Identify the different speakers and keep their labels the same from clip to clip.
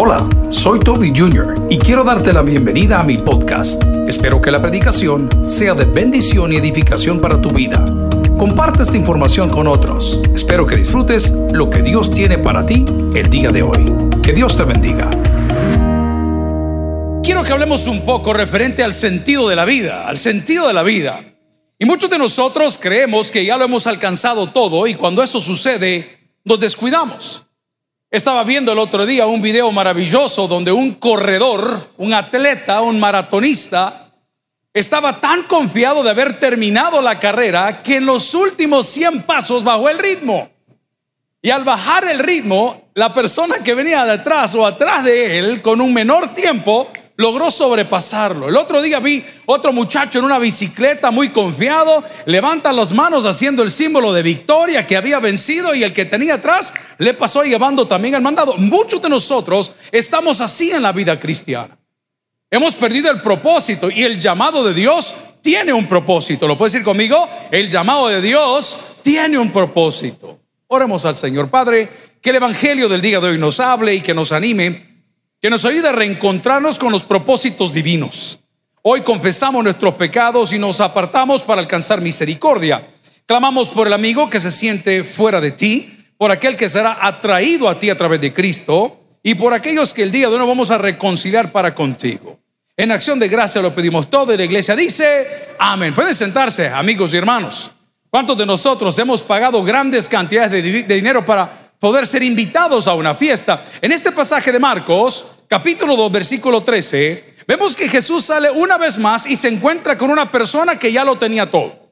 Speaker 1: Hola, soy Toby Jr. y quiero darte la bienvenida a mi podcast. Espero que la predicación sea de bendición y edificación para tu vida. Comparte esta información con otros. Espero que disfrutes lo que Dios tiene para ti el día de hoy. Que Dios te bendiga.
Speaker 2: Quiero que hablemos un poco referente al sentido de la vida, al sentido de la vida. Y muchos de nosotros creemos que ya lo hemos alcanzado todo y cuando eso sucede nos descuidamos. Estaba viendo el otro día un video maravilloso donde un corredor, un atleta, un maratonista, estaba tan confiado de haber terminado la carrera que en los últimos 100 pasos bajó el ritmo. Y al bajar el ritmo, la persona que venía detrás o atrás de él con un menor tiempo logró sobrepasarlo. El otro día vi otro muchacho en una bicicleta muy confiado, levanta las manos haciendo el símbolo de victoria que había vencido y el que tenía atrás le pasó llevando también el mandado. Muchos de nosotros estamos así en la vida cristiana. Hemos perdido el propósito y el llamado de Dios tiene un propósito. ¿Lo puedes decir conmigo? El llamado de Dios tiene un propósito. Oremos al Señor Padre, que el Evangelio del día de hoy nos hable y que nos anime que nos ayude a reencontrarnos con los propósitos divinos. Hoy confesamos nuestros pecados y nos apartamos para alcanzar misericordia. Clamamos por el amigo que se siente fuera de ti, por aquel que será atraído a ti a través de Cristo y por aquellos que el día de hoy vamos a reconciliar para contigo. En acción de gracia lo pedimos todo y la iglesia dice, amén. Pueden sentarse, amigos y hermanos. ¿Cuántos de nosotros hemos pagado grandes cantidades de, de dinero para poder ser invitados a una fiesta. En este pasaje de Marcos, capítulo 2, versículo 13, vemos que Jesús sale una vez más y se encuentra con una persona que ya lo tenía todo.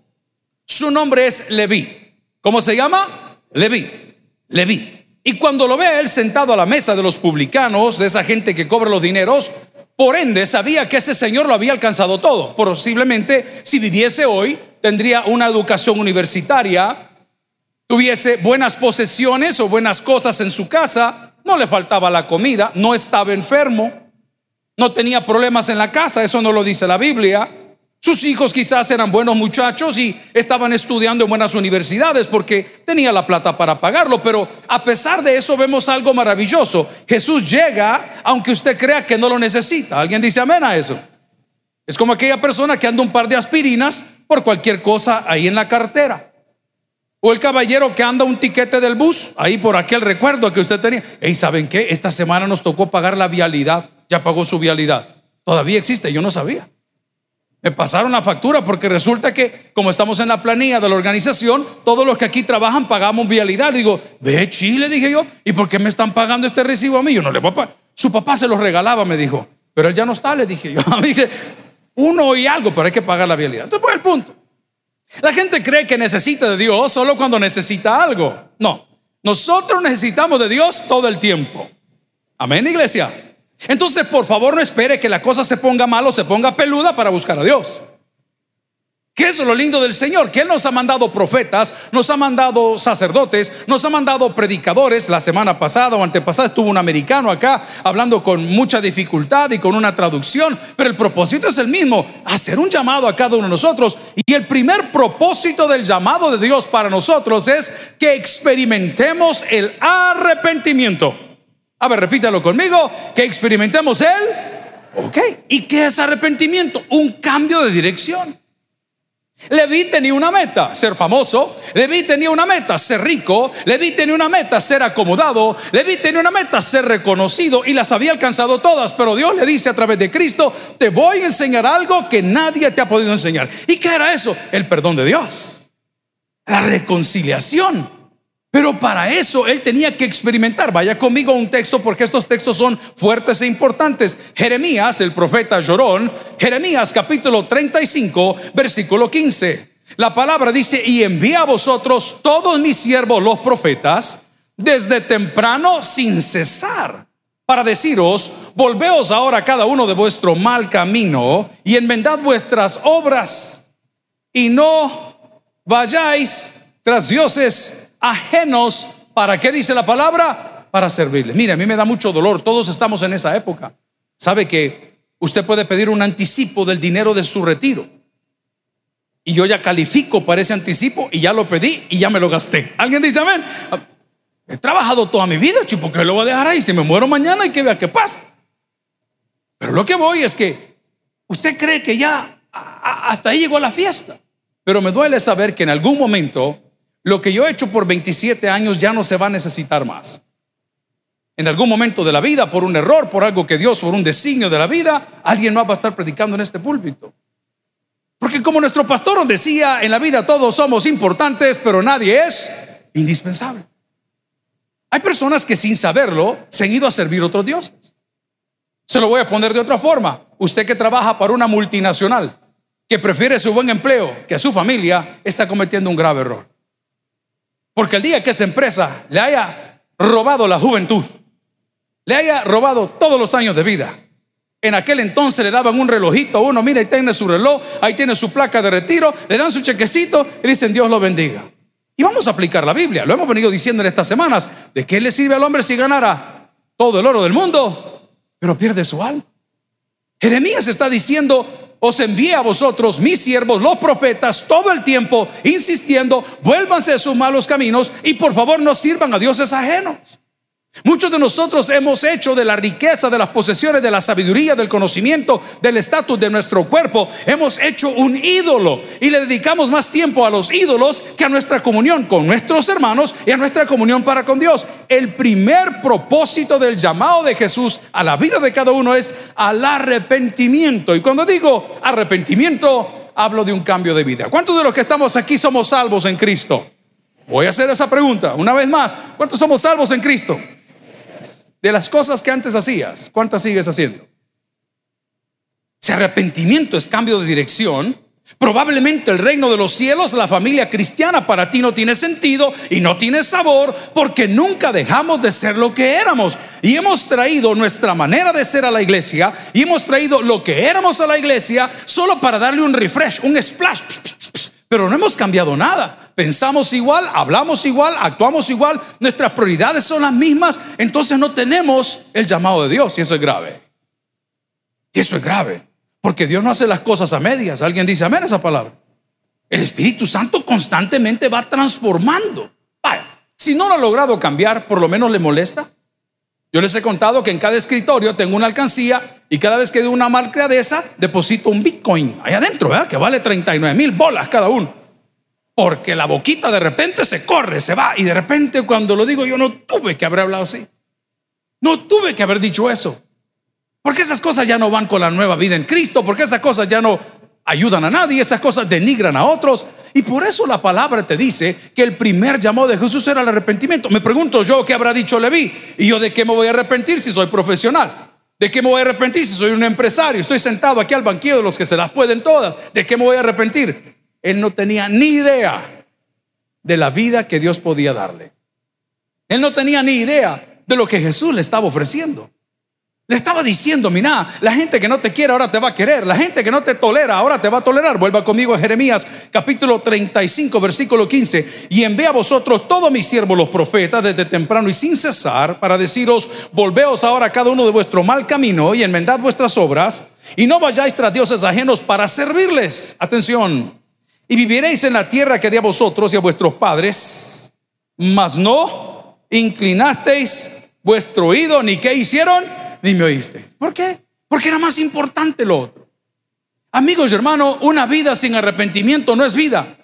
Speaker 2: Su nombre es Leví. ¿Cómo se llama? Leví. Leví. Y cuando lo ve a él sentado a la mesa de los publicanos, de esa gente que cobra los dineros, por ende sabía que ese señor lo había alcanzado todo. Posiblemente si viviese hoy, tendría una educación universitaria, tuviese buenas posesiones o buenas cosas en su casa, no le faltaba la comida, no estaba enfermo, no tenía problemas en la casa, eso no lo dice la Biblia. Sus hijos quizás eran buenos muchachos y estaban estudiando en buenas universidades porque tenía la plata para pagarlo, pero a pesar de eso vemos algo maravilloso. Jesús llega aunque usted crea que no lo necesita. ¿Alguien dice amén a eso? Es como aquella persona que anda un par de aspirinas por cualquier cosa ahí en la cartera. O el caballero que anda un tiquete del bus, ahí por aquel recuerdo que usted tenía. Y ¿saben qué? Esta semana nos tocó pagar la vialidad. Ya pagó su vialidad. Todavía existe, yo no sabía. Me pasaron la factura porque resulta que, como estamos en la planilla de la organización, todos los que aquí trabajan pagamos vialidad. Digo, ve Chile, dije yo, ¿y por qué me están pagando este recibo a mí? Yo no le voy a pagar. Su papá se los regalaba, me dijo, pero él ya no está, le dije yo. A mí dice, uno y algo, pero hay que pagar la vialidad. Entonces, pues el punto. La gente cree que necesita de Dios solo cuando necesita algo. No, nosotros necesitamos de Dios todo el tiempo. Amén, iglesia. Entonces, por favor, no espere que la cosa se ponga mal o se ponga peluda para buscar a Dios. ¿Qué es lo lindo del Señor? Que Él nos ha mandado profetas, nos ha mandado sacerdotes, nos ha mandado predicadores. La semana pasada o antepasada estuvo un americano acá hablando con mucha dificultad y con una traducción, pero el propósito es el mismo, hacer un llamado a cada uno de nosotros. Y el primer propósito del llamado de Dios para nosotros es que experimentemos el arrepentimiento. A ver, repítalo conmigo, que experimentemos el... Ok, ¿y qué es arrepentimiento? Un cambio de dirección. Leví tenía una meta, ser famoso. Leví tenía una meta, ser rico. Leví tenía una meta, ser acomodado. Leví tenía una meta, ser reconocido. Y las había alcanzado todas. Pero Dios le dice a través de Cristo, te voy a enseñar algo que nadie te ha podido enseñar. ¿Y qué era eso? El perdón de Dios. La reconciliación. Pero para eso él tenía que experimentar. Vaya conmigo un texto porque estos textos son fuertes e importantes. Jeremías, el profeta llorón, Jeremías capítulo 35, versículo 15. La palabra dice, y envía a vosotros todos mis siervos los profetas desde temprano sin cesar, para deciros, volveos ahora cada uno de vuestro mal camino y enmendad vuestras obras y no vayáis tras dioses ajenos, ¿para qué dice la palabra? Para servirle. Mire, a mí me da mucho dolor, todos estamos en esa época. ¿Sabe que usted puede pedir un anticipo del dinero de su retiro? Y yo ya califico para ese anticipo y ya lo pedí y ya me lo gasté. ¿Alguien dice amén? He trabajado toda mi vida, chico, ¿por qué lo voy a dejar ahí? Si me muero mañana y que vea qué pasa. Pero lo que voy es que usted cree que ya hasta ahí llegó la fiesta. Pero me duele saber que en algún momento lo que yo he hecho por 27 años ya no se va a necesitar más. En algún momento de la vida, por un error, por algo que Dios, por un designio de la vida, alguien más va a estar predicando en este púlpito. Porque como nuestro pastor nos decía, en la vida todos somos importantes, pero nadie es indispensable. Hay personas que sin saberlo se han ido a servir a otros dioses. Se lo voy a poner de otra forma. Usted que trabaja para una multinacional, que prefiere su buen empleo que a su familia, está cometiendo un grave error. Porque el día que esa empresa le haya robado la juventud, le haya robado todos los años de vida, en aquel entonces le daban un relojito a uno, mira, ahí tiene su reloj, ahí tiene su placa de retiro, le dan su chequecito y dicen Dios lo bendiga. Y vamos a aplicar la Biblia, lo hemos venido diciendo en estas semanas, ¿de qué le sirve al hombre si ganara todo el oro del mundo, pero pierde su alma? Jeremías está diciendo, os envíe a vosotros, mis siervos, los profetas, todo el tiempo, insistiendo, vuélvanse de sus malos caminos y por favor no sirvan a dioses ajenos. Muchos de nosotros hemos hecho de la riqueza, de las posesiones, de la sabiduría, del conocimiento, del estatus de nuestro cuerpo, hemos hecho un ídolo y le dedicamos más tiempo a los ídolos que a nuestra comunión con nuestros hermanos y a nuestra comunión para con Dios. El primer propósito del llamado de Jesús a la vida de cada uno es al arrepentimiento. Y cuando digo arrepentimiento, hablo de un cambio de vida. ¿Cuántos de los que estamos aquí somos salvos en Cristo? Voy a hacer esa pregunta una vez más. ¿Cuántos somos salvos en Cristo? De las cosas que antes hacías, ¿cuántas sigues haciendo? Si arrepentimiento es cambio de dirección, probablemente el reino de los cielos, la familia cristiana para ti no tiene sentido y no tiene sabor porque nunca dejamos de ser lo que éramos. Y hemos traído nuestra manera de ser a la iglesia y hemos traído lo que éramos a la iglesia solo para darle un refresh, un splash. Pero no hemos cambiado nada. Pensamos igual, hablamos igual, actuamos igual, nuestras prioridades son las mismas, entonces no tenemos el llamado de Dios y eso es grave. Y eso es grave, porque Dios no hace las cosas a medias. Alguien dice amén esa palabra. El Espíritu Santo constantemente va transformando. Si no lo ha logrado cambiar, por lo menos le molesta. Yo les he contado que en cada escritorio tengo una alcancía y cada vez que doy una marca de esa, deposito un Bitcoin ahí adentro, ¿verdad? que vale 39 mil bolas cada uno. Porque la boquita de repente se corre, se va. Y de repente cuando lo digo, yo no tuve que haber hablado así. No tuve que haber dicho eso. Porque esas cosas ya no van con la nueva vida en Cristo, porque esas cosas ya no ayudan a nadie, esas cosas denigran a otros. Y por eso la palabra te dice que el primer llamado de Jesús era el arrepentimiento. Me pregunto yo, ¿qué habrá dicho Leví? ¿Y yo de qué me voy a arrepentir si soy profesional? ¿De qué me voy a arrepentir si soy un empresario? Estoy sentado aquí al banquillo de los que se las pueden todas. ¿De qué me voy a arrepentir? Él no tenía ni idea de la vida que Dios podía darle. Él no tenía ni idea de lo que Jesús le estaba ofreciendo. Le estaba diciendo, mira, la gente que no te quiere ahora te va a querer, la gente que no te tolera ahora te va a tolerar. Vuelva conmigo a Jeremías capítulo 35, versículo 15. Y envía a vosotros todos mis siervos los profetas desde temprano y sin cesar para deciros, volveos ahora cada uno de vuestro mal camino y enmendad vuestras obras y no vayáis tras dioses ajenos para servirles. Atención. Y viviréis en la tierra que di a vosotros y a vuestros padres, mas no inclinasteis vuestro oído ni qué hicieron ni me oíste. ¿Por qué? Porque era más importante lo otro. Amigos y hermanos, una vida sin arrepentimiento no es vida.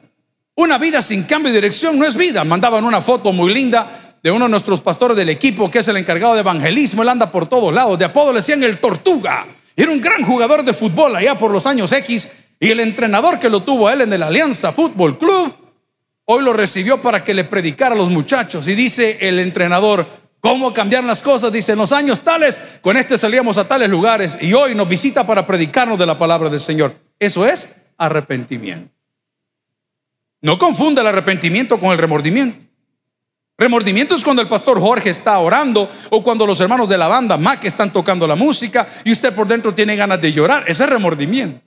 Speaker 2: Una vida sin cambio de dirección no es vida. Mandaban una foto muy linda de uno de nuestros pastores del equipo que es el encargado de evangelismo. Él anda por todos lados. De apodo le decían el Tortuga. Era un gran jugador de fútbol allá por los años X. Y el entrenador que lo tuvo a él en el Alianza Fútbol Club, hoy lo recibió para que le predicara a los muchachos. Y dice el entrenador, ¿Cómo cambiar las cosas? Dice, en los años tales, con este salíamos a tales lugares y hoy nos visita para predicarnos de la palabra del Señor. Eso es arrepentimiento. No confunda el arrepentimiento con el remordimiento. Remordimiento es cuando el pastor Jorge está orando o cuando los hermanos de la banda Mac están tocando la música y usted por dentro tiene ganas de llorar. Ese es remordimiento.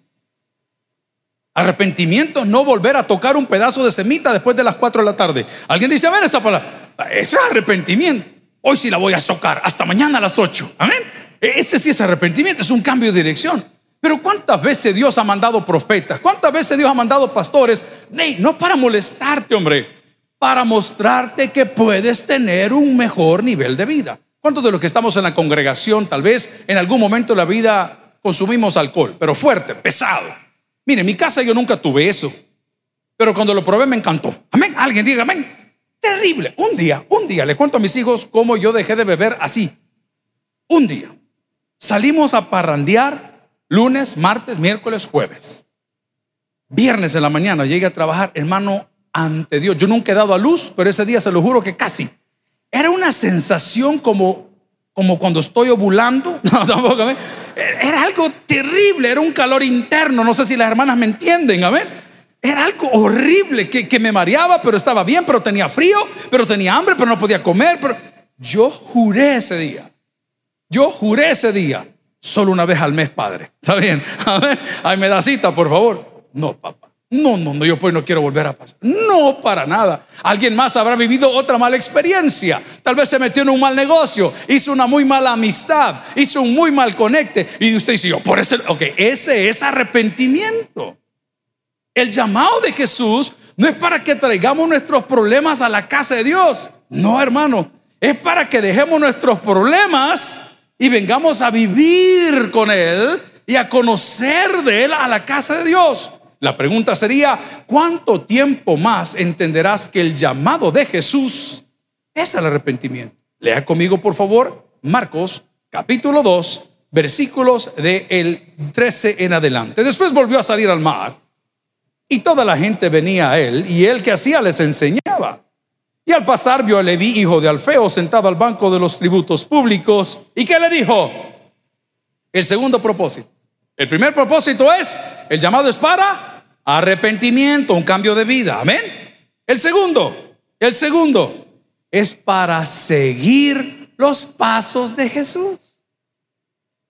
Speaker 2: Arrepentimiento es no volver a tocar un pedazo de semita después de las 4 de la tarde. ¿Alguien dice, a ver esa palabra? Eso es arrepentimiento. Hoy sí la voy a socar, hasta mañana a las 8. Amén. E-, ese sí es arrepentimiento, es un cambio de dirección. Pero ¿cuántas veces Dios ha mandado profetas? ¿Cuántas veces Dios ha mandado pastores? no para molestarte, hombre. para mostrarte que puedes tener un mejor nivel de vida. ¿Cuántos de los que estamos en la congregación tal vez en algún momento de la vida consumimos alcohol, pero fuerte, pesado? Mire, en mi casa yo nunca tuve eso, pero cuando lo probé me encantó. Amén. Alguien diga amén. Terrible. Un día, un día, le cuento a mis hijos cómo yo dejé de beber así. Un día. Salimos a parrandear lunes, martes, miércoles, jueves. Viernes en la mañana llegué a trabajar, hermano, ante Dios. Yo nunca he dado a luz, pero ese día se lo juro que casi. Era una sensación como, como cuando estoy ovulando. No, tampoco, Era algo terrible, era un calor interno. No sé si las hermanas me entienden, amén. Era algo horrible que, me mareaba, pero estaba bien, pero tenía frío, pero tenía hambre, pero no podía comer. Pero yo juré ese día. Yo juré ese día. Solo una vez al mes, padre. ¿Está bien? Amén. Ay, me da cita, por favor. No, papá. No, no, no, yo pues no quiero volver a pasar. No, para nada. Alguien más habrá vivido otra mala experiencia. Tal vez se metió en un mal negocio, hizo una muy mala amistad, hizo un muy mal conecte. Y usted dice, yo, por eso, ok, ese es arrepentimiento. El llamado de Jesús no es para que traigamos nuestros problemas a la casa de Dios. No, hermano, es para que dejemos nuestros problemas y vengamos a vivir con Él y a conocer de Él a la casa de Dios. La pregunta sería, ¿cuánto tiempo más entenderás que el llamado de Jesús es el arrepentimiento? Lea conmigo, por favor, Marcos capítulo 2, versículos del el 13 en adelante. Después volvió a salir al mar y toda la gente venía a él y él que hacía les enseñaba. Y al pasar vio a Leví, hijo de Alfeo, sentado al banco de los tributos públicos. ¿Y qué le dijo? El segundo propósito. El primer propósito es, el llamado es para arrepentimiento, un cambio de vida. Amén. El segundo, el segundo es para seguir los pasos de Jesús.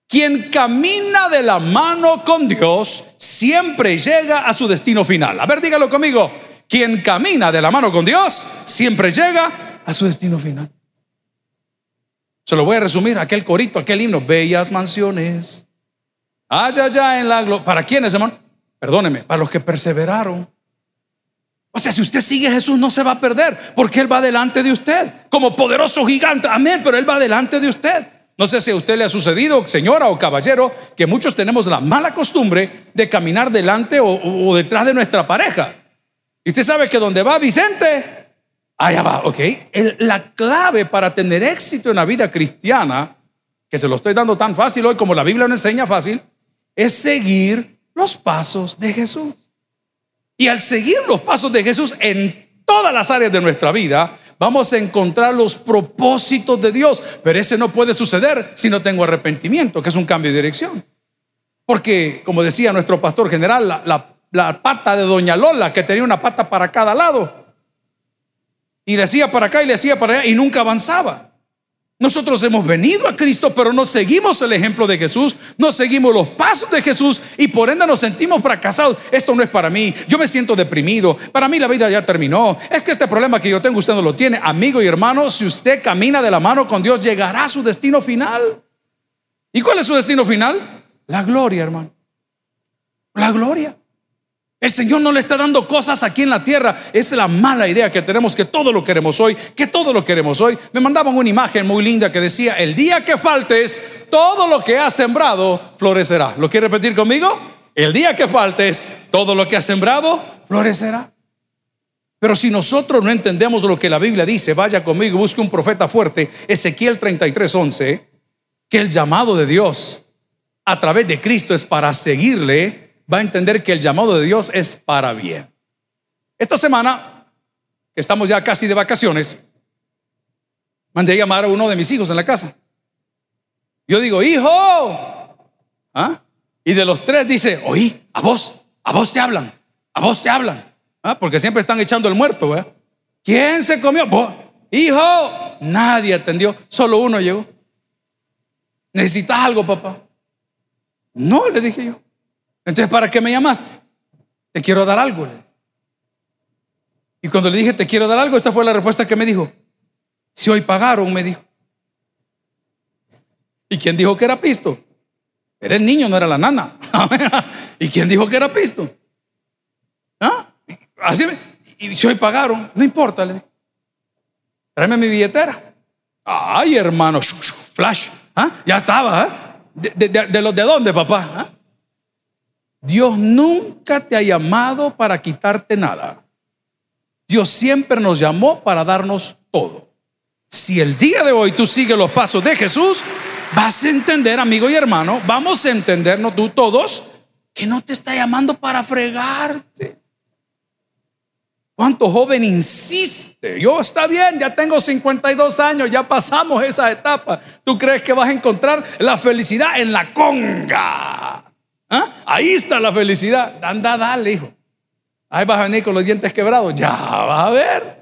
Speaker 2: Quien camina de la mano con Dios siempre llega a su destino final. A ver, dígalo conmigo. Quien camina de la mano con Dios siempre llega a su destino final. Se lo voy a resumir, aquel corito, aquel himno, bellas mansiones Allá, allá en la gloria. ¿Para quiénes, hermano? Perdóneme, para los que perseveraron. O sea, si usted sigue a Jesús no se va a perder, porque Él va delante de usted, como poderoso gigante. Amén, pero Él va delante de usted. No sé si a usted le ha sucedido, señora o caballero, que muchos tenemos la mala costumbre de caminar delante o, detrás de nuestra pareja. Y usted sabe que donde va Vicente, allá va, ok. la clave para tener éxito en la vida cristiana, que se lo estoy dando tan fácil hoy como la Biblia nos enseña fácil, es seguir los pasos de Jesús. Y al seguir los pasos de Jesús en todas las áreas de nuestra vida, vamos a encontrar los propósitos de Dios. Pero ese no puede suceder si no tengo arrepentimiento, que es un cambio de dirección. Porque, como decía nuestro pastor general, la, pata de Doña Lola, que tenía una pata para cada lado, y le hacía para acá y le hacía para allá y nunca avanzaba. Nosotros hemos venido a Cristo, pero no seguimos el ejemplo de Jesús, no seguimos los pasos de Jesús y por ende nos sentimos fracasados. Esto no es para mí, yo me siento deprimido, para mí la vida ya terminó. Es que este problema que yo tengo usted no lo tiene. Amigo y hermano, si usted camina de la mano con Dios, llegará a su destino final. ¿Y cuál es su destino final? La gloria, hermano. La gloria. El Señor no le está dando cosas aquí en la tierra. Es la mala idea que tenemos que todo lo queremos hoy, que todo lo queremos hoy. Me mandaban una imagen muy linda que decía, el día que faltes, todo lo que has sembrado florecerá. ¿Lo quiere repetir conmigo? El día que faltes, todo lo que has sembrado florecerá. Pero si nosotros no entendemos lo que la Biblia dice, vaya conmigo, busque un profeta fuerte, Ezequiel 33, 11, que el llamado de Dios a través de Cristo es para seguirle va a entender que el llamado de Dios es para bien. Esta semana, que estamos ya casi de vacaciones, mandé a llamar a uno de mis hijos en la casa. Yo digo, hijo, ¿Ah? y de los tres dice, oí, a vos, a vos te hablan, a vos te hablan, ¿Ah? porque siempre están echando el muerto. ¿Quién se comió? Hijo, nadie atendió, solo uno llegó. ¿Necesitas algo, papá? No, le dije yo. Entonces, ¿para qué me llamaste? Te quiero dar algo. Y cuando le dije, te quiero dar algo, esta fue la respuesta que me dijo. Si hoy pagaron, me dijo. ¿Y quién dijo que era pisto? Era el niño, no era la nana. ¿Y quién dijo que era pisto? ¿Ah? Así y si hoy pagaron, no importa, le dije. Tráeme mi billetera. Ay, hermano, flash. ¿ah? Ya estaba. ¿ah? De, los de dónde, papá? ¿Ah? Dios nunca te ha llamado para quitarte nada. Dios siempre nos llamó para darnos todo. Si el día de hoy tú sigues los pasos de Jesús, vas a entender, amigo y hermano, vamos a entendernos tú todos, que no te está llamando para fregarte. ¿Cuánto joven insiste? Yo está bien, ya tengo 52 años, ya pasamos esa etapa. ¿Tú crees que vas a encontrar la felicidad en la conga? ¿Ah? Ahí está la felicidad. Anda, dale, hijo. Ahí vas a venir con los dientes quebrados. Ya vas a ver.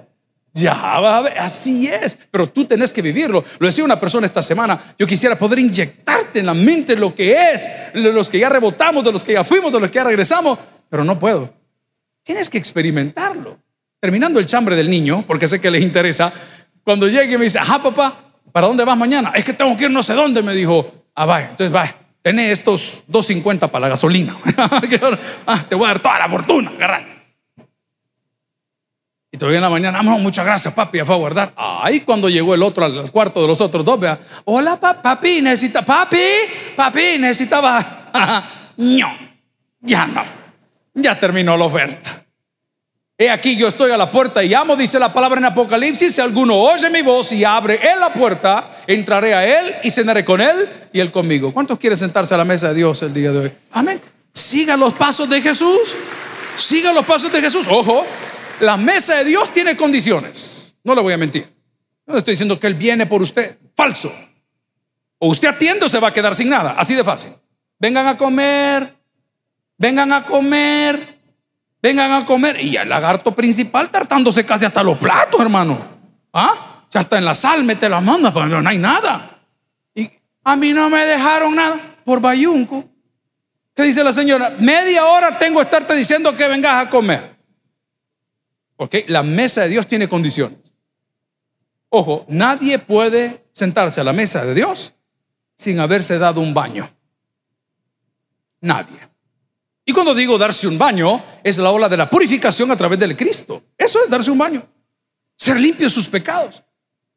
Speaker 2: Ya vas a ver. Así es. Pero tú tenés que vivirlo. Lo decía una persona esta semana. Yo quisiera poder inyectarte en la mente lo que es, de los que ya rebotamos, de los que ya fuimos, de los que ya regresamos. Pero no puedo. Tienes que experimentarlo. Terminando el chambre del niño, porque sé que les interesa, cuando llegue me dice, ajá papá, ¿para dónde vas mañana? Es que tengo que ir no sé dónde, me dijo, ah, vaya, entonces va, tenés estos 2.50 para la gasolina. ah, te voy a dar toda la fortuna, agarrar. Y todavía en la mañana, no, muchas gracias, papi, ya fue a guardar. Ahí cuando llegó el otro al cuarto de los otros dos, vea, hola, papi, necesita, papi, papi, necesitaba. no, ya no, ya terminó la oferta. He aquí yo estoy a la puerta y amo, dice la palabra en Apocalipsis, si alguno oye mi voz y abre en la puerta, entraré a él y cenaré con él y él conmigo. ¿Cuántos quieren sentarse a la mesa de Dios el día de hoy? Amén. Siga los pasos de Jesús. Siga los pasos de Jesús. Ojo, la mesa de Dios tiene condiciones. No le voy a mentir. No estoy diciendo que Él viene por usted. Falso. O usted atiende o se va a quedar sin nada. Así de fácil. Vengan a comer. Vengan a comer vengan a comer. Y el lagarto principal tartándose casi hasta los platos, hermano. ¿Ah? Ya está en la sal, mete la mano, pero no hay nada. Y a mí no me dejaron nada por bayunco. ¿Qué dice la señora? Media hora tengo que estarte diciendo que vengas a comer. Ok, la mesa de Dios tiene condiciones. Ojo, nadie puede sentarse a la mesa de Dios sin haberse dado un baño. Nadie. Y cuando digo darse un baño, es la ola de la purificación a través del Cristo. Eso es darse un baño. Ser limpio de sus pecados.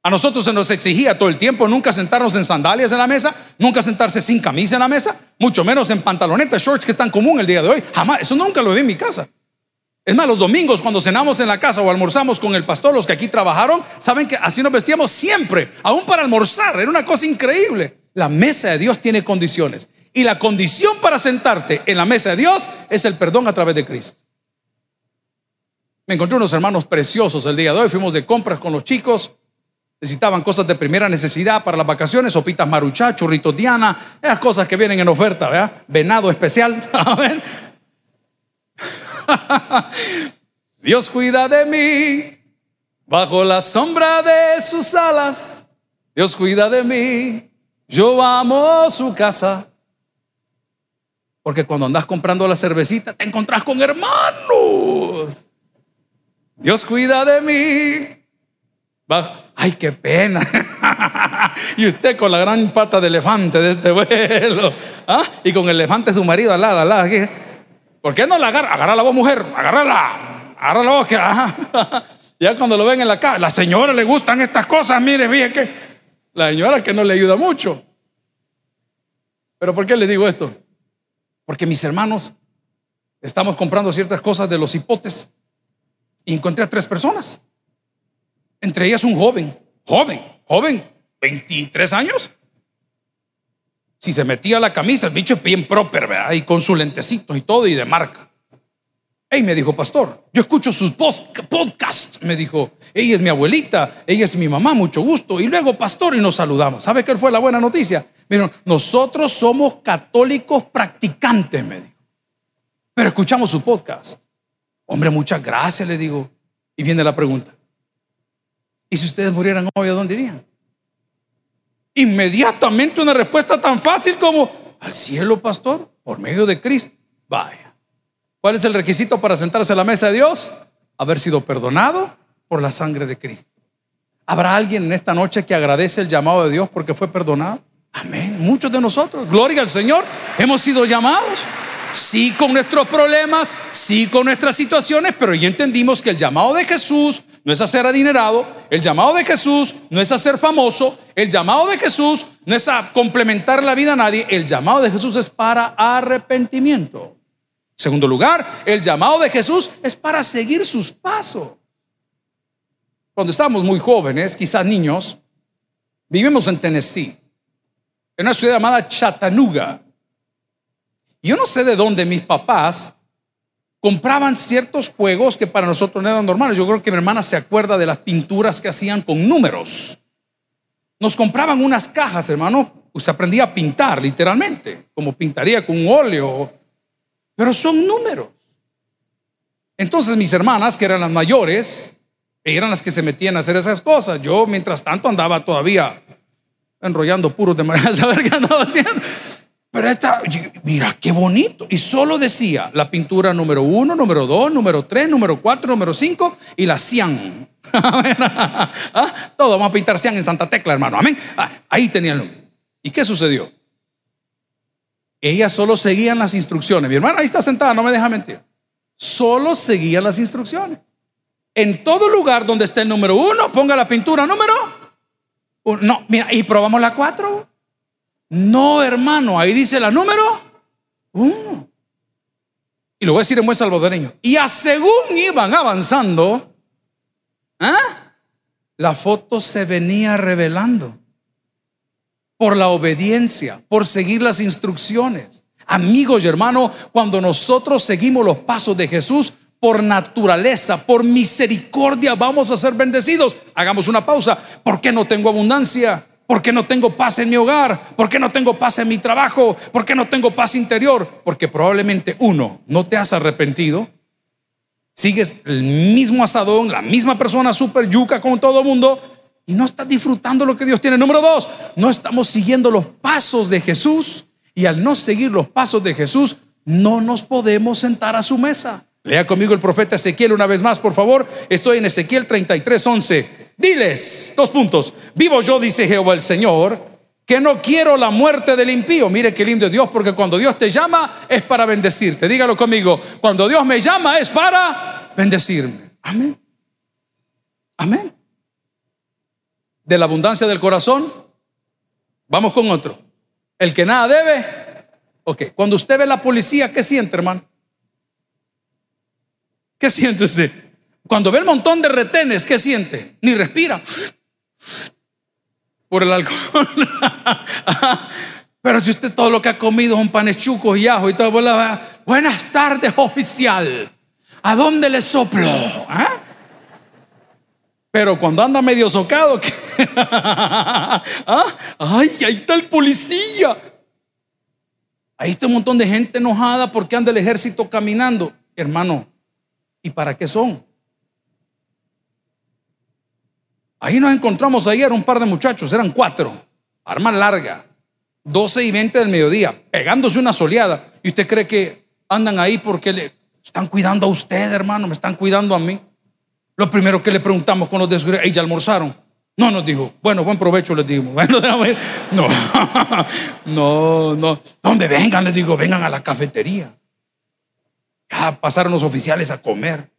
Speaker 2: A nosotros se nos exigía todo el tiempo nunca sentarnos en sandalias en la mesa, nunca sentarse sin camisa en la mesa, mucho menos en pantalonetas, shorts, que es tan común el día de hoy. Jamás, eso nunca lo vi en mi casa. Es más, los domingos cuando cenamos en la casa o almorzamos con el pastor, los que aquí trabajaron, saben que así nos vestíamos siempre, aún para almorzar. Era una cosa increíble. La mesa de Dios tiene condiciones. Y la condición para sentarte en la mesa de Dios es el perdón a través de Cristo. Me encontré unos hermanos preciosos el día de hoy. Fuimos de compras con los chicos. Necesitaban cosas de primera necesidad para las vacaciones, sopitas maruchá, churritos diana, esas cosas que vienen en oferta, ¿verdad? Venado especial. Dios cuida de mí bajo la sombra de sus alas. Dios cuida de mí. Yo amo su casa. Porque cuando andas comprando la cervecita, te encontrás con hermanos. Dios cuida de mí. Ay, qué pena. y usted con la gran pata de elefante de este vuelo. ¿Ah? Y con el elefante su marido al lado. ¿Por qué no la agarra? Agarra la voz, mujer. Agárrala. Agarra la voz. Que, Ya cuando lo ven en la casa, la señora le gustan estas cosas. Mire, fíjate que la señora que no le ayuda mucho. Pero ¿por qué le digo esto? Porque mis hermanos, estamos comprando ciertas cosas de los hipotes y encontré a tres personas. Entre ellas un joven, joven, joven, 23 años. Si se metía la camisa, el bicho es bien proper, ¿verdad? Y con su lentecito y todo y de marca. Ey, me dijo, pastor, yo escucho sus podcasts. Me dijo, ella es mi abuelita, ella es mi mamá, mucho gusto. Y luego, pastor, y nos saludamos. ¿Sabe qué fue la buena noticia? Miren, nosotros somos católicos practicantes, me dijo. Pero escuchamos su podcast. Hombre, muchas gracias, le digo. Y viene la pregunta. ¿Y si ustedes murieran hoy, a dónde irían? Inmediatamente una respuesta tan fácil como al cielo, pastor, por medio de Cristo. Vaya. ¿Cuál es el requisito para sentarse a la mesa de Dios? Haber sido perdonado por la sangre de Cristo. ¿Habrá alguien en esta noche que agradece el llamado de Dios porque fue perdonado? Amén. Muchos de nosotros, gloria al Señor, hemos sido llamados. Sí con nuestros problemas, sí con nuestras situaciones, pero ya entendimos que el llamado de Jesús no es a ser adinerado, el llamado de Jesús no es a ser famoso, el llamado de Jesús no es a complementar la vida a nadie, el llamado de Jesús es para arrepentimiento. Segundo lugar, el llamado de Jesús es para seguir sus pasos. Cuando estábamos muy jóvenes, quizás niños, vivimos en Tennessee, en una ciudad llamada Chattanooga. Yo no sé de dónde mis papás compraban ciertos juegos que para nosotros no eran normales. Yo creo que mi hermana se acuerda de las pinturas que hacían con números. Nos compraban unas cajas, hermano. Usted aprendía a pintar, literalmente, como pintaría con un óleo. Pero son números. Entonces mis hermanas, que eran las mayores, eran las que se metían a hacer esas cosas. Yo, mientras tanto, andaba todavía enrollando puros de manera a saber qué andaba haciendo. Pero esta, mira qué bonito. Y solo decía la pintura número uno, número dos, número tres, número cuatro, número cinco y la cian. ¿Ah? Todo vamos a pintar cian en Santa Tecla, hermano. Amén. Ah, ahí tenían. ¿Y qué sucedió? Ellas solo seguían las instrucciones. Mi hermana ahí está sentada, no me deja mentir. Solo seguían las instrucciones. En todo lugar donde esté el número uno, ponga la pintura número no, mira, y probamos la cuatro. No, hermano, ahí dice la número uno. Y lo voy a decir en buen salvadoreño. Y a según iban avanzando, ¿ah? la foto se venía revelando por la obediencia, por seguir las instrucciones. Amigos y hermanos, cuando nosotros seguimos los pasos de Jesús, por naturaleza, por misericordia, vamos a ser bendecidos. Hagamos una pausa. ¿Por qué no tengo abundancia? ¿Por qué no tengo paz en mi hogar? ¿Por qué no tengo paz en mi trabajo? ¿Por qué no tengo paz interior? Porque probablemente uno, no te has arrepentido. Sigues el mismo asadón, la misma persona super yuca con todo el mundo y no estás disfrutando lo que Dios tiene. Número dos, no estamos siguiendo los pasos de Jesús y al no seguir los pasos de Jesús, no nos podemos sentar a su mesa. Lea conmigo el profeta Ezequiel una vez más, por favor. Estoy en Ezequiel 33, 11. Diles, dos puntos. Vivo yo, dice Jehová el Señor, que no quiero la muerte del impío. Mire qué lindo es Dios, porque cuando Dios te llama es para bendecirte. Dígalo conmigo. Cuando Dios me llama es para bendecirme. Amén. Amén. De la abundancia del corazón, vamos con otro. El que nada debe. Ok, cuando usted ve la policía, ¿qué siente, hermano? ¿Qué siente usted? Cuando ve el montón de retenes, ¿qué siente? Ni respira. Por el alcohol. Pero si usted todo lo que ha comido son panes chucos y ajo y todo, buenas tardes, oficial. ¿A dónde le soplo? ¿Ah? Pero cuando anda medio socado, ¿Ah? ¡ay, ahí está el policía! Ahí está un montón de gente enojada porque anda el ejército caminando. Hermano, ¿Y para qué son? Ahí nos encontramos ayer un par de muchachos, eran cuatro, arma larga, 12 y 20 del mediodía, pegándose una soleada. ¿Y usted cree que andan ahí porque le están cuidando a usted, hermano? Me están cuidando a mí. Lo primero que le preguntamos con los de seguridad, ¿ya almorzaron? No, nos dijo, bueno, buen provecho, les digo. Bueno, no, no, no. ¿Dónde vengan? Les digo, vengan a la cafetería. Ya pasaron los oficiales a comer.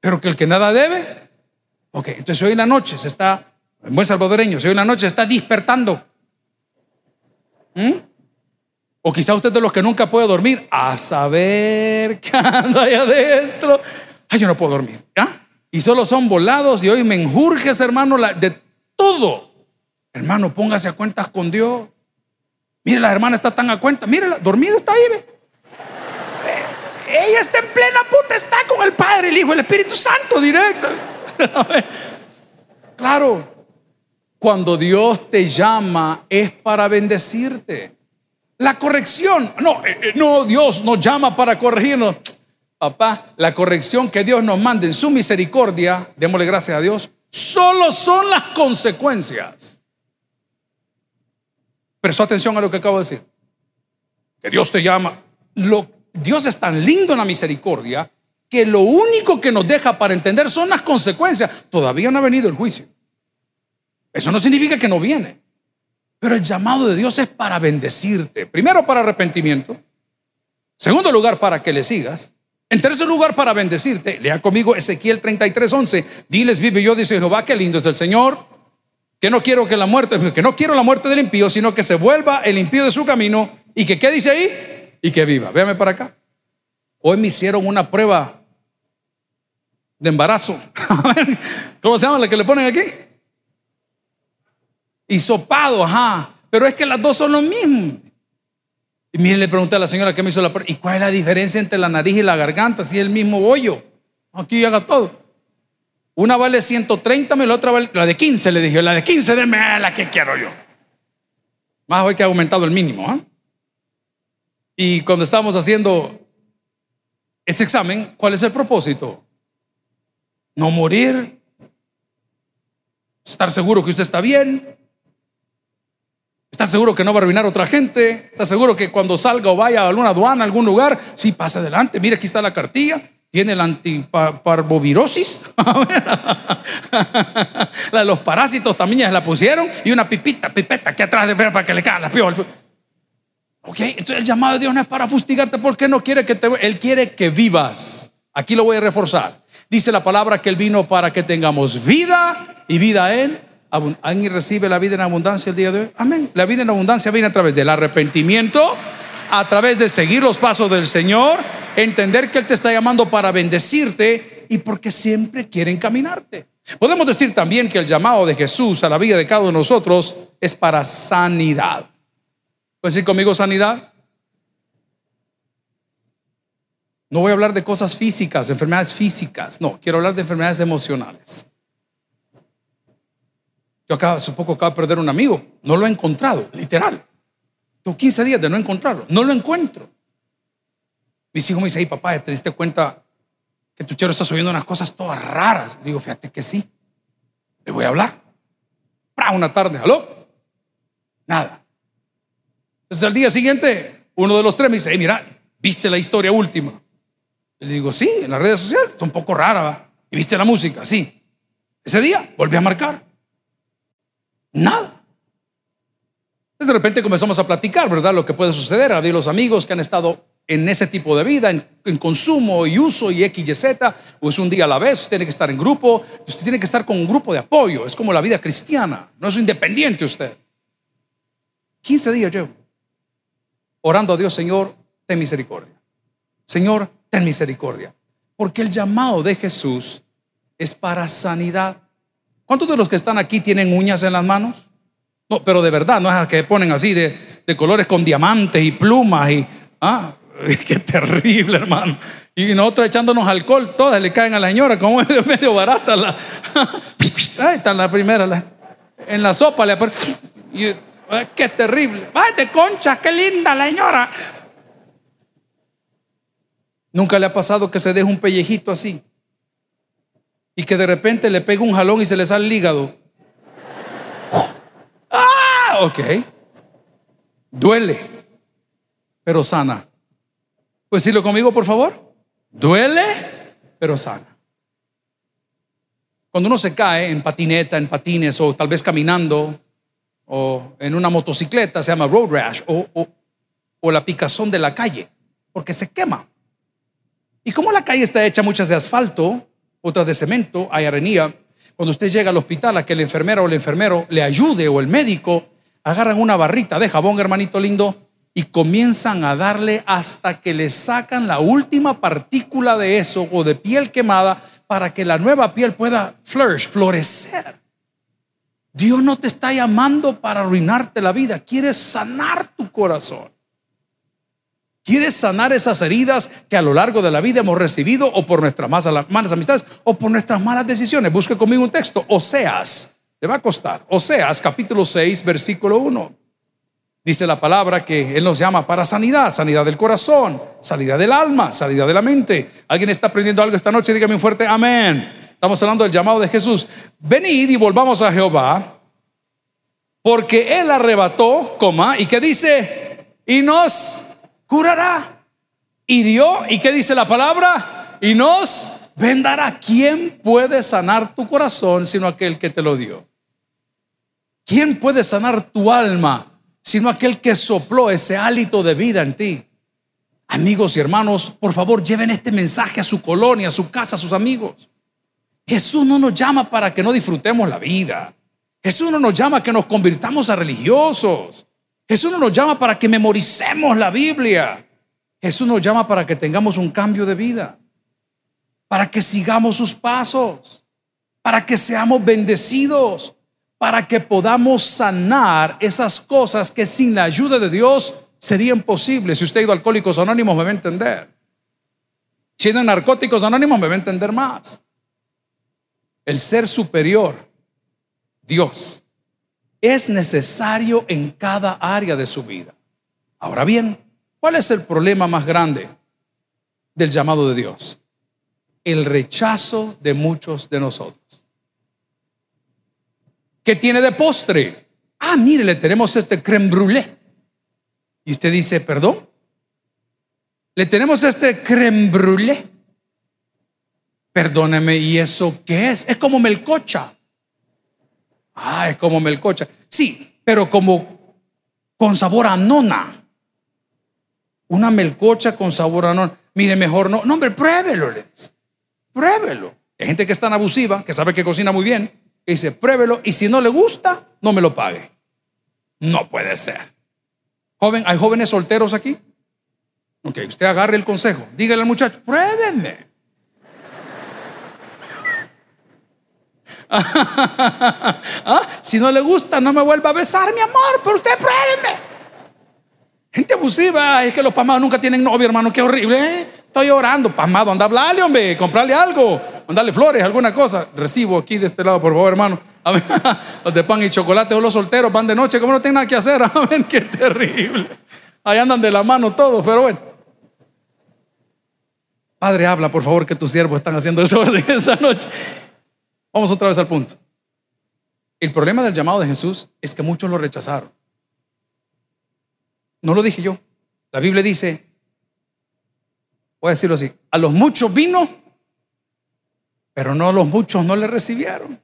Speaker 2: Pero que el que nada debe, ok, entonces hoy en la noche se está, en buen salvadoreño, hoy en la noche se está despertando. ¿Mm? O quizá usted de los que nunca puede dormir, a saber qué anda ahí adentro. Ay, yo no puedo dormir. ¿ya? Y solo son volados y hoy me enjurges, hermano, de todo. Hermano, póngase a cuentas con Dios. Mire, la hermana está tan a cuenta. Mire, dormida está ahí. ella está en plena puta, está con el Padre, el Hijo, el Espíritu Santo directo. claro, cuando Dios te llama es para bendecirte. La corrección, no, eh, eh, no, Dios nos llama para corregirnos. Papá, la corrección que Dios nos manda en su misericordia, démosle gracias a Dios, solo son las consecuencias. Prestó atención a lo que acabo de decir. Que Dios te llama. Lo, Dios es tan lindo en la misericordia que lo único que nos deja para entender son las consecuencias. Todavía no ha venido el juicio. Eso no significa que no viene. Pero el llamado de Dios es para bendecirte. Primero para arrepentimiento. Segundo lugar, para que le sigas. En tercer lugar, para bendecirte. Lea conmigo Ezequiel 33:11. Diles, vive yo, dice Jehová, qué lindo es el Señor. Que no quiero que la muerte, que no quiero la muerte del impío, sino que se vuelva el impío de su camino y que, ¿qué dice ahí? Y que viva. Véame para acá. Hoy me hicieron una prueba de embarazo. ¿Cómo se llama la que le ponen aquí? Hisopado, ajá. Pero es que las dos son lo mismo. Y miren, le pregunté a la señora que me hizo la prueba, ¿y cuál es la diferencia entre la nariz y la garganta? Si es el mismo bollo. Aquí haga todo. Una vale 130, la otra vale, la de 15 le dije, la de 15 deme la que quiero yo. Más hoy que ha aumentado el mínimo. ¿ah? Y cuando estábamos haciendo ese examen, ¿cuál es el propósito? No morir, estar seguro que usted está bien, estar seguro que no va a arruinar otra gente, estar seguro que cuando salga o vaya a alguna aduana, a algún lugar, sí, pasa adelante, mire, aquí está la cartilla, tiene la antiparvovirosis, la de los parásitos también ya la pusieron, y una pipita, pipeta aquí atrás para que le caigan las piolas. Ok, entonces el llamado de Dios no es para fustigarte porque no quiere que te, Él quiere que vivas. Aquí lo voy a reforzar. Dice la palabra que Él vino para que tengamos vida y vida en ¿Alguien recibe la vida en abundancia el día de hoy? Amén. La vida en abundancia viene a través del arrepentimiento, a través de seguir los pasos del Señor, entender que Él te está llamando para bendecirte y porque siempre quiere encaminarte. Podemos decir también que el llamado de Jesús a la vida de cada uno de nosotros es para sanidad. ¿Puedes decir conmigo sanidad? No voy a hablar de cosas físicas, enfermedades físicas, no, quiero hablar de enfermedades emocionales. Yo hace poco acabo de perder un amigo, no lo he encontrado, literal. Tengo 15 días de no encontrarlo, no lo encuentro. Mis hijos me dicen, hey papá, ¿te diste cuenta que tu chero está subiendo unas cosas todas raras? Le digo, fíjate que sí. Le voy a hablar. Para una tarde, ¿aló? Nada. Entonces al día siguiente, uno de los tres me dice, mira, ¿viste la historia última? Le digo, sí, en las redes sociales, está un poco rara, ¿va? ¿Y viste la música? Sí. Ese día volví a marcar. Nada. Entonces de repente comenzamos a platicar, ¿verdad? Lo que puede suceder. A los amigos que han estado en ese tipo de vida, en, consumo y uso y X y Z, o es un día a la vez, usted tiene que estar en grupo, usted tiene que estar con un grupo de apoyo, es como la vida cristiana, no es independiente usted. 15 días llevo orando a Dios, Señor, ten misericordia. Señor, ten misericordia. Porque el llamado de Jesús es para sanidad. ¿Cuántos de los que están aquí tienen uñas en las manos? No, pero de verdad, no es que ponen así de, colores con diamantes y plumas y... Ah, qué terrible, hermano. Y nosotros echándonos alcohol, todas le caen a la señora, como es medio barata. La, ahí está la primera, en la sopa le aparece. qué terrible. De concha, qué linda la señora. Nunca le ha pasado que se deje un pellejito así y que de repente le pega un jalón y se le sale el hígado. ¡Ah! Ok. Duele, pero sana. Pues decirlo conmigo, por favor. Duele, pero sana. Cuando uno se cae en patineta, en patines o tal vez caminando o en una motocicleta, se llama road rash o, o la picazón de la calle, porque se quema. Y como la calle está hecha muchas de asfalto, otras de cemento, hay arenía. Cuando usted llega al hospital a que el enfermero o el enfermero le ayude o el médico, agarran una barrita de jabón, hermanito lindo, y comienzan a darle hasta que le sacan la última partícula de eso o de piel quemada para que la nueva piel pueda flourish, florecer. Dios no te está llamando para arruinarte la vida, quiere sanar tu corazón. ¿Quieres sanar esas heridas que a lo largo de la vida hemos recibido o por nuestras malas amistades o por nuestras malas decisiones? Busque conmigo un texto. Oseas, te va a costar. Oseas capítulo 6, versículo 1. Dice la palabra que Él nos llama para sanidad, sanidad del corazón, sanidad del alma, sanidad de la mente. ¿Alguien está aprendiendo algo esta noche? Dígame un fuerte amén. Estamos hablando del llamado de Jesús. Venid y volvamos a Jehová, porque Él arrebató, coma, y que dice, y nos curará. Y dio, ¿y qué dice la palabra? Y nos vendará. ¿Quién puede sanar tu corazón sino aquel que te lo dio? ¿Quién puede sanar tu alma sino aquel que sopló ese hálito de vida en ti? Amigos y hermanos, por favor, lleven este mensaje a su colonia, a su casa, a sus amigos. Jesús no nos llama para que no disfrutemos la vida. Jesús no nos llama que nos convirtamos a religiosos. Jesús no nos llama para que memoricemos la Biblia. Jesús nos llama para que tengamos un cambio de vida, para que sigamos sus pasos, para que seamos bendecidos, para que podamos sanar esas cosas que sin la ayuda de Dios serían posibles. Si usted ha ido a Alcohólicos Anónimos, me va a entender. Si Narcóticos Anónimos, me va a entender más. El ser superior, Dios, es necesario en cada área de su vida. Ahora bien, ¿cuál es el problema más grande del llamado de Dios? El rechazo de muchos de nosotros. ¿Qué tiene de postre? Ah, mire, le tenemos este creme brûlée. Y usted dice, perdón. Le tenemos este creme brûlée. Perdóneme, ¿y eso qué es? Es como melcocha. Ah, es como melcocha. Sí, pero como con sabor a nona. Una melcocha con sabor a nona. Mire, mejor no. No, hombre, pruébelo, le dice. Pruébelo. Hay gente que es tan abusiva, que sabe que cocina muy bien, que dice, pruébelo y si no le gusta, no me lo pague. No puede ser. Joven, ¿hay jóvenes solteros aquí? Ok, usted agarre el consejo. Dígale al muchacho, pruébeme. ¿Ah? Si no le gusta, no me vuelva a besar, mi amor, pero usted pruébeme. Gente abusiva, es que los pasmados nunca tienen novio, hermano, qué horrible. ¿eh? Estoy llorando, pasmado, anda a hablarle, hombre, comprarle algo, mandarle flores, alguna cosa. Recibo aquí de este lado, por favor, hermano. los de pan y chocolate o los solteros van de noche, como no tienen nada que hacer, amén, qué terrible. Ahí andan de la mano todos, pero bueno. Padre, habla, por favor, que tus siervos están haciendo eso esta noche. Vamos otra vez al punto. El problema del llamado de Jesús es que muchos lo rechazaron. No lo dije yo. La Biblia dice, voy a decirlo así, a los muchos vino, pero no a los muchos no le recibieron.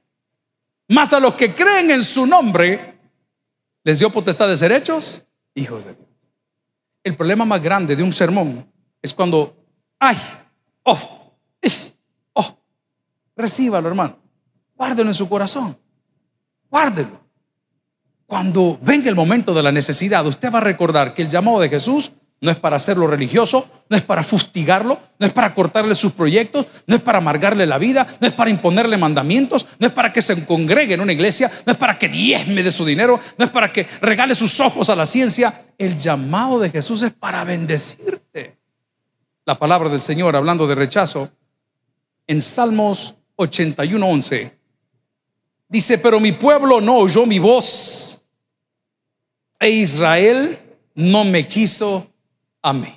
Speaker 2: Más a los que creen en su nombre, les dio potestad de ser hechos hijos de Dios. El problema más grande de un sermón es cuando, ay, oh, es, oh, recíbalo hermano. Guárdelo en su corazón. Guárdelo. Cuando venga el momento de la necesidad, usted va a recordar que el llamado de Jesús no es para hacerlo religioso, no es para fustigarlo, no es para cortarle sus proyectos, no es para amargarle la vida, no es para imponerle mandamientos, no es para que se congregue en una iglesia, no es para que diezme de su dinero, no es para que regale sus ojos a la ciencia. El llamado de Jesús es para bendecirte. La palabra del Señor, hablando de rechazo, en Salmos 81, 11, Dice, pero mi pueblo no oyó mi voz e Israel no me quiso a mí.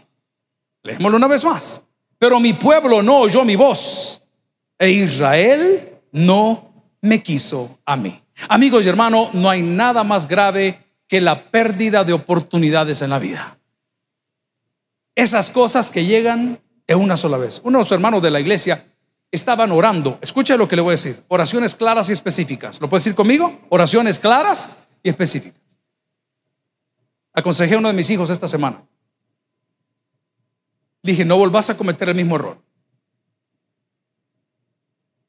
Speaker 2: Leémoslo una vez más. Pero mi pueblo no oyó mi voz e Israel no me quiso a mí. Amigos y hermanos, no hay nada más grave que la pérdida de oportunidades en la vida. Esas cosas que llegan de una sola vez. Uno de los hermanos de la iglesia estaban orando. Escucha lo que le voy a decir. Oraciones claras y específicas. ¿Lo puede decir conmigo? Oraciones claras y específicas. Aconsejé a uno de mis hijos esta semana. Le dije, no volvás a cometer el mismo error.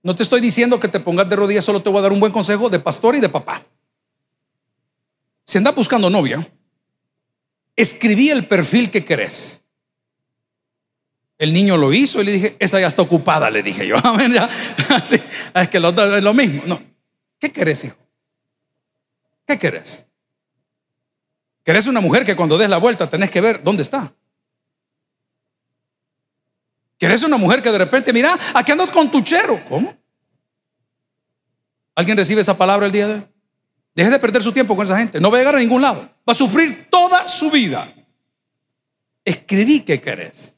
Speaker 2: No te estoy diciendo que te pongas de rodillas, solo te voy a dar un buen consejo de pastor y de papá. Si andas buscando novia, escribí el perfil que querés. El niño lo hizo y le dije, esa ya está ocupada, le dije yo. es que lo, es lo mismo. No. ¿Qué querés, hijo? ¿Qué querés? ¿Querés una mujer que cuando des la vuelta tenés que ver dónde está? ¿Querés una mujer que de repente, mira, aquí ando con tu chero? ¿Cómo? ¿Alguien recibe esa palabra el día de hoy? Deje de perder su tiempo con esa gente. No va a llegar a ningún lado. Va a sufrir toda su vida. Escribí qué querés.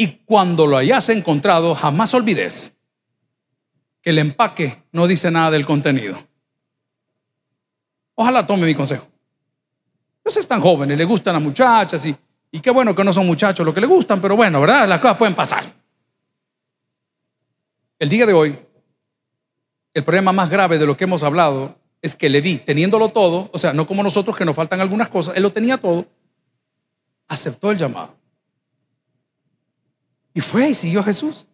Speaker 2: Y cuando lo hayas encontrado, jamás olvides que el empaque no dice nada del contenido. Ojalá tome mi consejo. Pues están jóvenes, le gustan las muchachas y, y qué bueno que no son muchachos lo que le gustan, pero bueno, ¿verdad? Las cosas pueden pasar. El día de hoy, el problema más grave de lo que hemos hablado es que le vi teniéndolo todo, o sea, no como nosotros que nos faltan algunas cosas, él lo tenía todo, aceptó el llamado. Y fue y siguió a Jesús.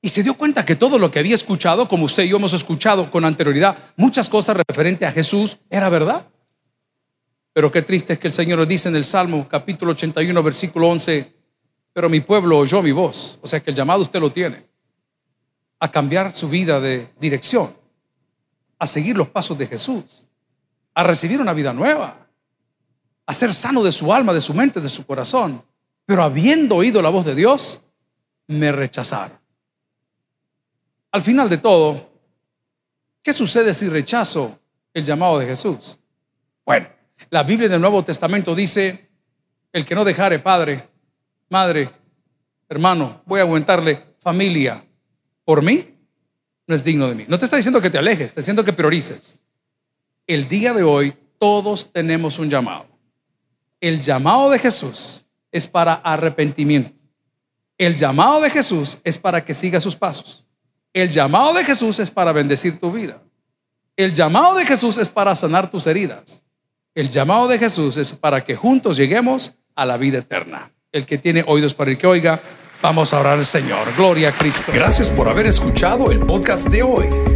Speaker 2: Y se dio cuenta que todo lo que había escuchado, como usted y yo hemos escuchado con anterioridad, muchas cosas referentes a Jesús, era verdad. Pero qué triste es que el Señor nos dice en el Salmo capítulo 81, versículo 11, pero mi pueblo oyó mi voz. O sea que el llamado usted lo tiene a cambiar su vida de dirección, a seguir los pasos de Jesús, a recibir una vida nueva, a ser sano de su alma, de su mente, de su corazón. Pero habiendo oído la voz de Dios, me rechazaron. Al final de todo, ¿qué sucede si rechazo el llamado de Jesús? Bueno, la Biblia del Nuevo Testamento dice, el que no dejare padre, madre, hermano, voy a aguantarle familia por mí, no es digno de mí. No te está diciendo que te alejes, te está diciendo que priorices. El día de hoy todos tenemos un llamado. El llamado de Jesús es para arrepentimiento. El llamado de Jesús es para que siga sus pasos. El llamado de Jesús es para bendecir tu vida. El llamado de Jesús es para sanar tus heridas. El llamado de Jesús es para que juntos lleguemos a la vida eterna. El que tiene oídos para el que oiga, vamos a orar al Señor. Gloria a Cristo.
Speaker 1: Gracias por haber escuchado el podcast de hoy.